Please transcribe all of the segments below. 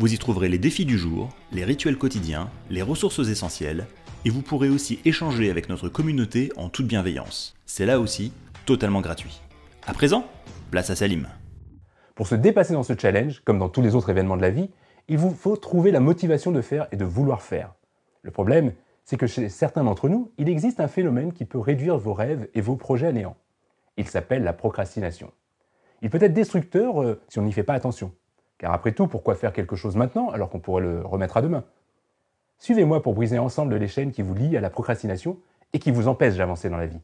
Vous y trouverez les défis du jour, les rituels quotidiens, les ressources essentielles et vous pourrez aussi échanger avec notre communauté en toute bienveillance. C'est là aussi totalement gratuit. À présent, place à Salim. Pour se dépasser dans ce challenge, comme dans tous les autres événements de la vie, il vous faut trouver la motivation de faire et de vouloir faire. Le problème, c'est que chez certains d'entre nous, il existe un phénomène qui peut réduire vos rêves et vos projets à néant. Il s'appelle la procrastination. Il peut être destructeur euh, si on n'y fait pas attention. Car après tout, pourquoi faire quelque chose maintenant alors qu'on pourrait le remettre à demain? Suivez-moi pour briser ensemble les chaînes qui vous lient à la procrastination et qui vous empêchent d'avancer dans la vie.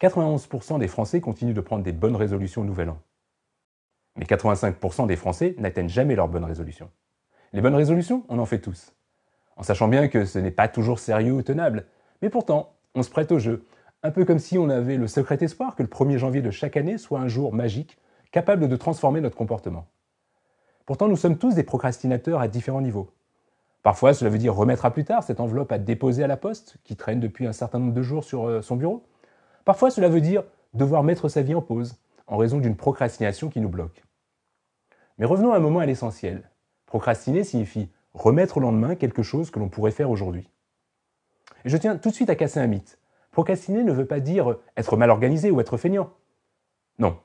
91% des Français continuent de prendre des bonnes résolutions au Nouvel An. Mais 85% des Français n'atteignent jamais leurs bonnes résolutions. Les bonnes résolutions, on en fait tous. En sachant bien que ce n'est pas toujours sérieux ou tenable. Mais pourtant, on se prête au jeu. Un peu comme si on avait le secret espoir que le 1er janvier de chaque année soit un jour magique, capable de transformer notre comportement. Pourtant, nous sommes tous des procrastinateurs à différents niveaux. Parfois, cela veut dire remettre à plus tard cette enveloppe à déposer à la poste, qui traîne depuis un certain nombre de jours sur euh, son bureau. Parfois, cela veut dire devoir mettre sa vie en pause, en raison d'une procrastination qui nous bloque. Mais revenons un moment à l'essentiel. Procrastiner signifie remettre au lendemain quelque chose que l'on pourrait faire aujourd'hui. Et je tiens tout de suite à casser un mythe. Procrastiner ne veut pas dire être mal organisé ou être feignant. Non.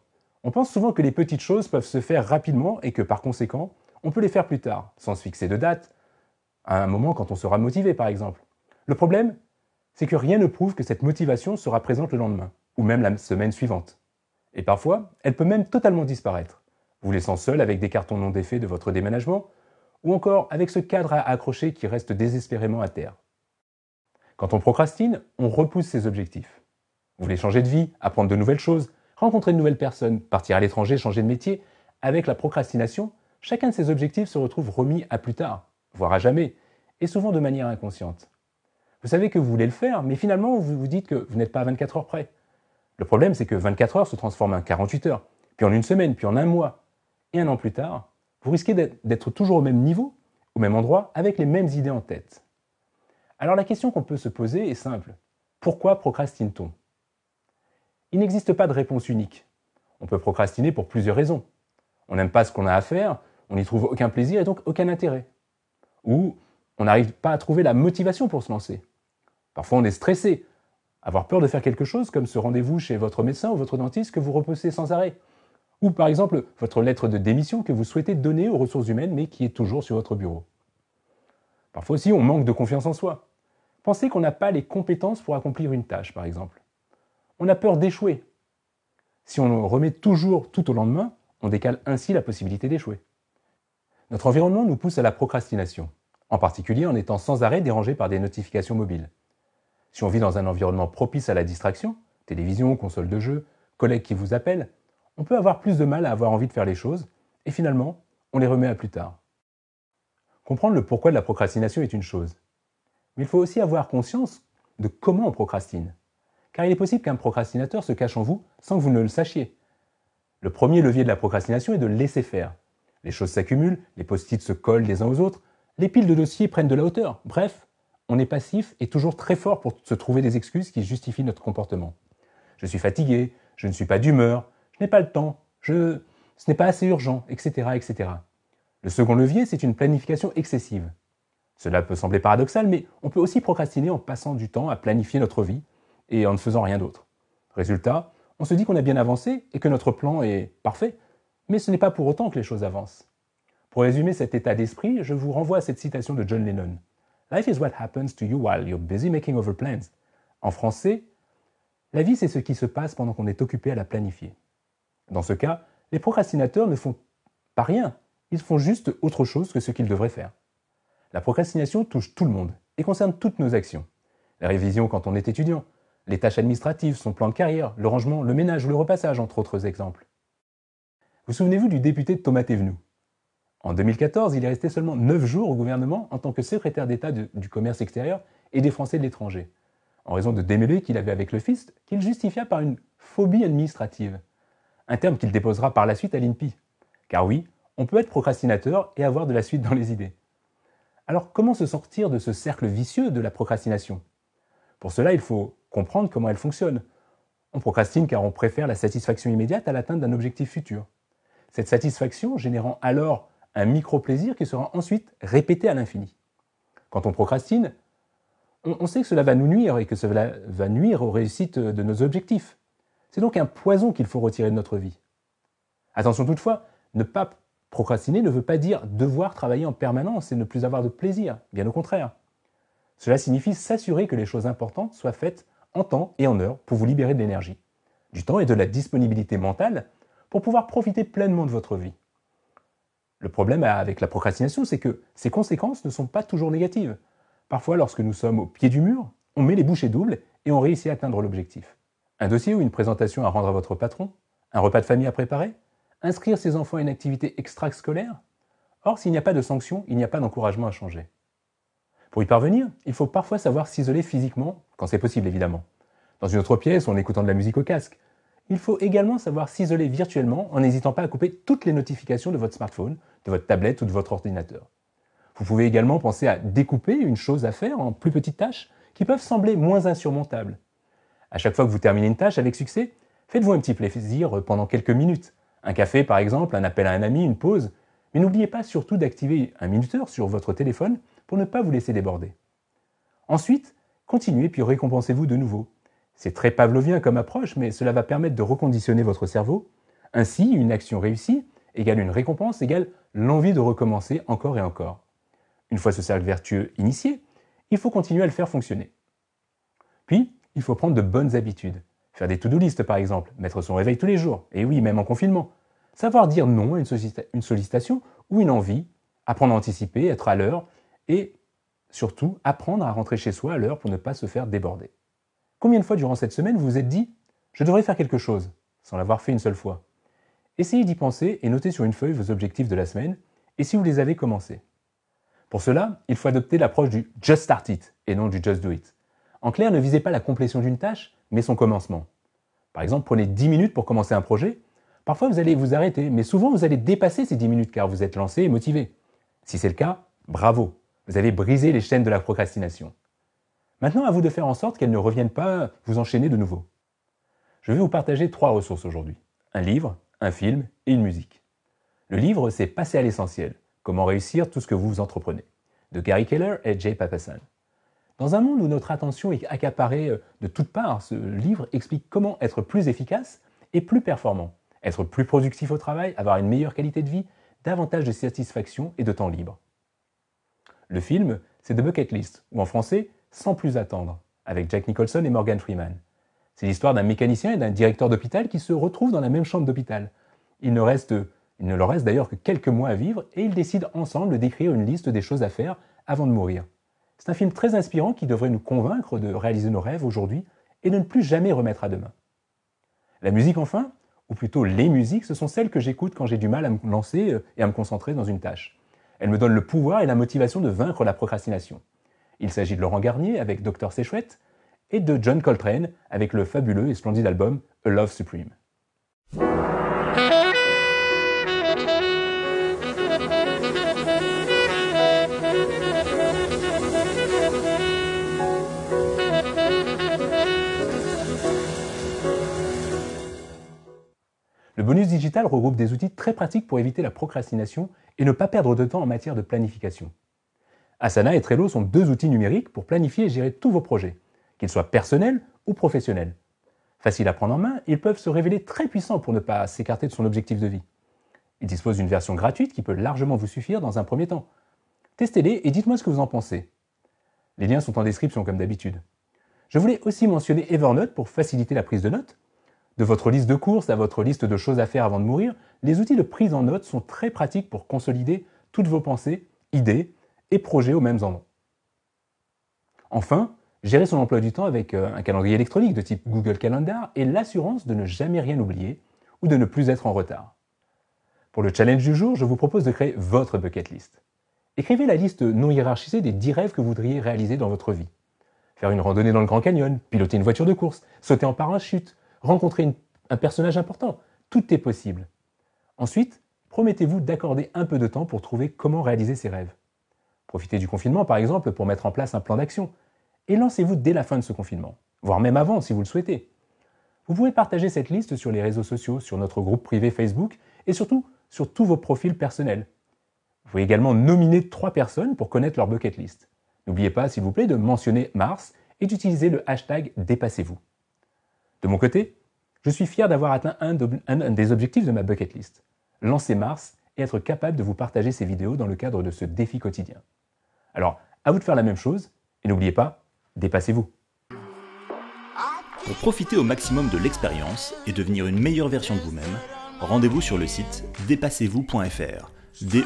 On pense souvent que les petites choses peuvent se faire rapidement et que par conséquent, on peut les faire plus tard, sans se fixer de date, à un moment quand on sera motivé par exemple. Le problème, c'est que rien ne prouve que cette motivation sera présente le lendemain, ou même la semaine suivante. Et parfois, elle peut même totalement disparaître, vous laissant seul avec des cartons non défaits de votre déménagement, ou encore avec ce cadre à accrocher qui reste désespérément à terre. Quand on procrastine, on repousse ses objectifs. Vous voulez changer de vie, apprendre de nouvelles choses, rencontrer de nouvelles personnes, partir à l'étranger, changer de métier. Avec la procrastination, chacun de ces objectifs se retrouve remis à plus tard, voire à jamais, et souvent de manière inconsciente. Vous savez que vous voulez le faire, mais finalement, vous vous dites que vous n'êtes pas à 24 heures près. Le problème, c'est que 24 heures se transforment en 48 heures, puis en une semaine, puis en un mois. Un an plus tard, vous risquez d'être toujours au même niveau, au même endroit, avec les mêmes idées en tête. Alors la question qu'on peut se poser est simple. Pourquoi procrastine-t-on? Il n'existe pas de réponse unique. On peut procrastiner pour plusieurs raisons. On n'aime pas ce qu'on a à faire, on n'y trouve aucun plaisir et donc aucun intérêt. Ou on n'arrive pas à trouver la motivation pour se lancer. Parfois, on est stressé. Avoir peur de faire quelque chose, comme ce rendez-vous chez votre médecin ou votre dentiste que vous repoussez sans arrêt. Ou par exemple, votre lettre de démission que vous souhaitez donner aux ressources humaines, mais qui est toujours sur votre bureau. Parfois aussi, on manque de confiance en soi. Pensez qu'on n'a pas les compétences pour accomplir une tâche, par exemple. On a peur d'échouer. Si on remet toujours tout au lendemain, on décale ainsi la possibilité d'échouer. Notre environnement nous pousse à la procrastination, en particulier en étant sans arrêt dérangé par des notifications mobiles. Si on vit dans un environnement propice à la distraction, télévision, console de jeu, collègues qui vous appellent, on peut avoir plus de mal à avoir envie de faire les choses, et finalement, on les remet à plus tard. Comprendre le pourquoi de la procrastination est une chose. Mais il faut aussi avoir conscience de comment on procrastine. Car il est possible qu'un procrastinateur se cache en vous sans que vous ne le sachiez. Le premier levier de la procrastination est de laisser faire. Les choses s'accumulent, les post-it se collent les uns aux autres, les piles de dossiers prennent de la hauteur. Bref, on est passif et toujours très fort pour se trouver des excuses qui justifient notre comportement. Je suis fatigué, je ne suis pas d'humeur, je n'ai pas le temps, je, ce n'est pas assez urgent, etc., etc. Le second levier, c'est une planification excessive. Cela peut sembler paradoxal, mais on peut aussi procrastiner en passant du temps à planifier notre vie et en ne faisant rien d'autre. Résultat, on se dit qu'on a bien avancé et que notre plan est parfait, mais ce n'est pas pour autant que les choses avancent. Pour résumer cet état d'esprit, je vous renvoie à cette citation de John Lennon. Life is what happens to you while you're busy making over plans. En français, la vie c'est ce qui se passe pendant qu'on est occupé à la planifier. Dans ce cas, les procrastinateurs ne font pas rien, ils font juste autre chose que ce qu'ils devraient faire. La procrastination touche tout le monde et concerne toutes nos actions. La révision quand on est étudiant, les tâches administratives, son plan de carrière, le rangement, le ménage ou le repassage, entre autres exemples. Vous souvenez-vous du député Thomas Thévenoud En 2014, il est resté seulement 9 jours au gouvernement en tant que secrétaire d'État du commerce extérieur et des Français de l'étranger, en raison de démêlés qu'il avait avec le fils, qu'il justifia par une phobie administrative, un terme qu'il déposera par la suite à l'INPI. Car oui, on peut être procrastinateur et avoir de la suite dans les idées. Alors comment se sortir de ce cercle vicieux de la procrastination? Pour cela, il faut comprendre comment elle fonctionne. On procrastine car on préfère la satisfaction immédiate à l'atteinte d'un objectif futur. Cette satisfaction générant alors un micro-plaisir qui sera ensuite répété à l'infini. Quand on procrastine, on, sait que cela va nous nuire et que cela va nuire aux réussites de nos objectifs. C'est donc un poison qu'il faut retirer de notre vie. Attention toutefois, ne pas procrastiner ne veut pas dire devoir travailler en permanence et ne plus avoir de plaisir, bien au contraire. Cela signifie s'assurer que les choses importantes soient faites en temps et en heure pour vous libérer de l'énergie, du temps et de la disponibilité mentale pour pouvoir profiter pleinement de votre vie. Le problème avec la procrastination, c'est que ses conséquences ne sont pas toujours négatives. Parfois, lorsque nous sommes au pied du mur, on met les bouchées doubles et on réussit à atteindre l'objectif. Un dossier ou une présentation à rendre à votre patron, un repas de famille à préparer, inscrire ses enfants à une activité extra-scolaire? Or, s'il n'y a pas de sanction, il n'y a pas d'encouragement à changer. Pour y parvenir, il faut parfois savoir s'isoler physiquement, quand c'est possible évidemment. Dans une autre pièce en écoutant de la musique au casque. Il faut également savoir s'isoler virtuellement en n'hésitant pas à couper toutes les notifications de votre smartphone, de votre tablette ou de votre ordinateur. Vous pouvez également penser à découper une chose à faire en plus petites tâches qui peuvent sembler moins insurmontables. À chaque fois que vous terminez une tâche avec succès, faites-vous un petit plaisir pendant quelques minutes. Un café par exemple, un appel à un ami, une pause. Mais n'oubliez pas surtout d'activer un minuteur sur votre téléphone pour ne pas vous laisser déborder. Ensuite, continuez puis récompensez-vous de nouveau. C'est très pavlovien comme approche, mais cela va permettre de reconditionner votre cerveau. Ainsi, une action réussie égale une récompense égale l'envie de recommencer encore et encore. Une fois ce cercle vertueux initié, il faut continuer à le faire fonctionner. Puis, il faut prendre de bonnes habitudes. Faire des to-do list par exemple, mettre son réveil tous les jours, et oui, même en confinement. Savoir dire non à une sollicitation ou une envie, apprendre à anticiper, être à l'heure, et surtout apprendre à rentrer chez soi à l'heure pour ne pas se faire déborder. Combien de fois durant cette semaine vous vous êtes dit ⁇ Je devrais faire quelque chose ⁇ sans l'avoir fait une seule fois? Essayez d'y penser et notez sur une feuille vos objectifs de la semaine et si vous les avez commencés. Pour cela, il faut adopter l'approche du Just Start It et non du Just Do It. En clair, ne visez pas la complétion d'une tâche, mais son commencement. Par exemple, prenez 10 minutes pour commencer un projet. Parfois, vous allez vous arrêter, mais souvent, vous allez dépasser ces 10 minutes car vous êtes lancé et motivé. Si c'est le cas, bravo, vous avez brisé les chaînes de la procrastination. Maintenant, à vous de faire en sorte qu'elles ne reviennent pas vous enchaîner de nouveau. Je vais vous partager trois ressources aujourd'hui. Un livre, un film et une musique. Le livre, c'est Passer à l'essentiel, comment réussir tout ce que vous entreprenez, de Gary Keller et Jay Papasan. Dans un monde où notre attention est accaparée euh, de toutes parts, ce livre explique comment être plus efficace et plus performant, être plus productif au travail, avoir une meilleure qualité de vie, davantage de satisfaction et de temps libre. Le film, c'est The Bucket List, ou en français, Sans plus attendre, avec Jack Nicholson et Morgan Freeman. C'est l'histoire d'un mécanicien et d'un directeur d'hôpital qui se retrouvent dans la même chambre d'hôpital. Il ne, reste, il ne leur reste d'ailleurs que quelques mois à vivre et ils décident ensemble d'écrire une liste des choses à faire avant de mourir. C'est un film très inspirant qui devrait nous convaincre de réaliser nos rêves aujourd'hui et de ne plus jamais remettre à demain. La musique enfin, ou plutôt les musiques, ce sont celles que j'écoute quand j'ai du mal à me lancer euh, et à me concentrer dans une tâche. Elles me donnent le pouvoir et la motivation de vaincre la procrastination. Il s'agit de Laurent Garnier avec Docteur C'est et de John Coltrane avec le fabuleux et splendide album A Love Supreme. Regroupe des outils très pratiques pour éviter la procrastination et ne pas perdre de temps en matière de planification. Asana et Trello sont deux outils numériques pour planifier et gérer tous vos projets, qu'ils soient personnels ou professionnels. Faciles à prendre en main, ils peuvent se révéler très puissants pour ne pas s'écarter de son objectif de vie. Ils disposent d'une version gratuite qui peut largement vous suffire dans un premier temps. Testez-les et dites-moi ce que vous en pensez. Les liens sont en description comme d'habitude. Je voulais aussi mentionner Evernote pour faciliter la prise de notes. De votre liste de courses à votre liste de choses à faire avant de mourir, les outils de prise en notes sont très pratiques pour consolider toutes vos pensées, idées et projets au même endroit. Enfin, gérer son emploi du temps avec euh, un calendrier électronique de type Google Calendar et l'assurance de ne jamais rien oublier ou de ne plus être en retard. Pour le challenge du jour, je vous propose de créer votre bucket list. Écrivez la liste non hiérarchisée des 10 rêves que vous voudriez réaliser dans votre vie. Faire une randonnée dans le Grand Canyon, piloter une voiture de course, sauter en parachute, rencontrer un personnage important, tout est possible. Ensuite, promettez-vous d'accorder un peu de temps pour trouver comment réaliser ces rêves. Profitez du confinement par exemple pour mettre en place un plan d'action, et lancez-vous dès la fin de ce confinement, voire même avant si vous le souhaitez. Vous pouvez partager cette liste sur les réseaux sociaux, sur notre groupe privé Facebook et surtout sur tous vos profils personnels. Vous pouvez également nominer trois personnes pour connaître leur bucket list. N'oubliez pas, s'il vous plaît, de mentionner Mars et d'utiliser le hashtag Dépassez-vous. De mon côté, je suis fier d'avoir atteint un, des objectifs de ma bucket list, lancer Mars et être capable de vous partager ces vidéos dans le cadre de ce défi quotidien. Alors, à vous de faire la même chose, et n'oubliez pas, dépassez-vous. Pour profiter au maximum de l'expérience et devenir une meilleure version de vous-même, rendez-vous sur le site dépassez-vous.fr. D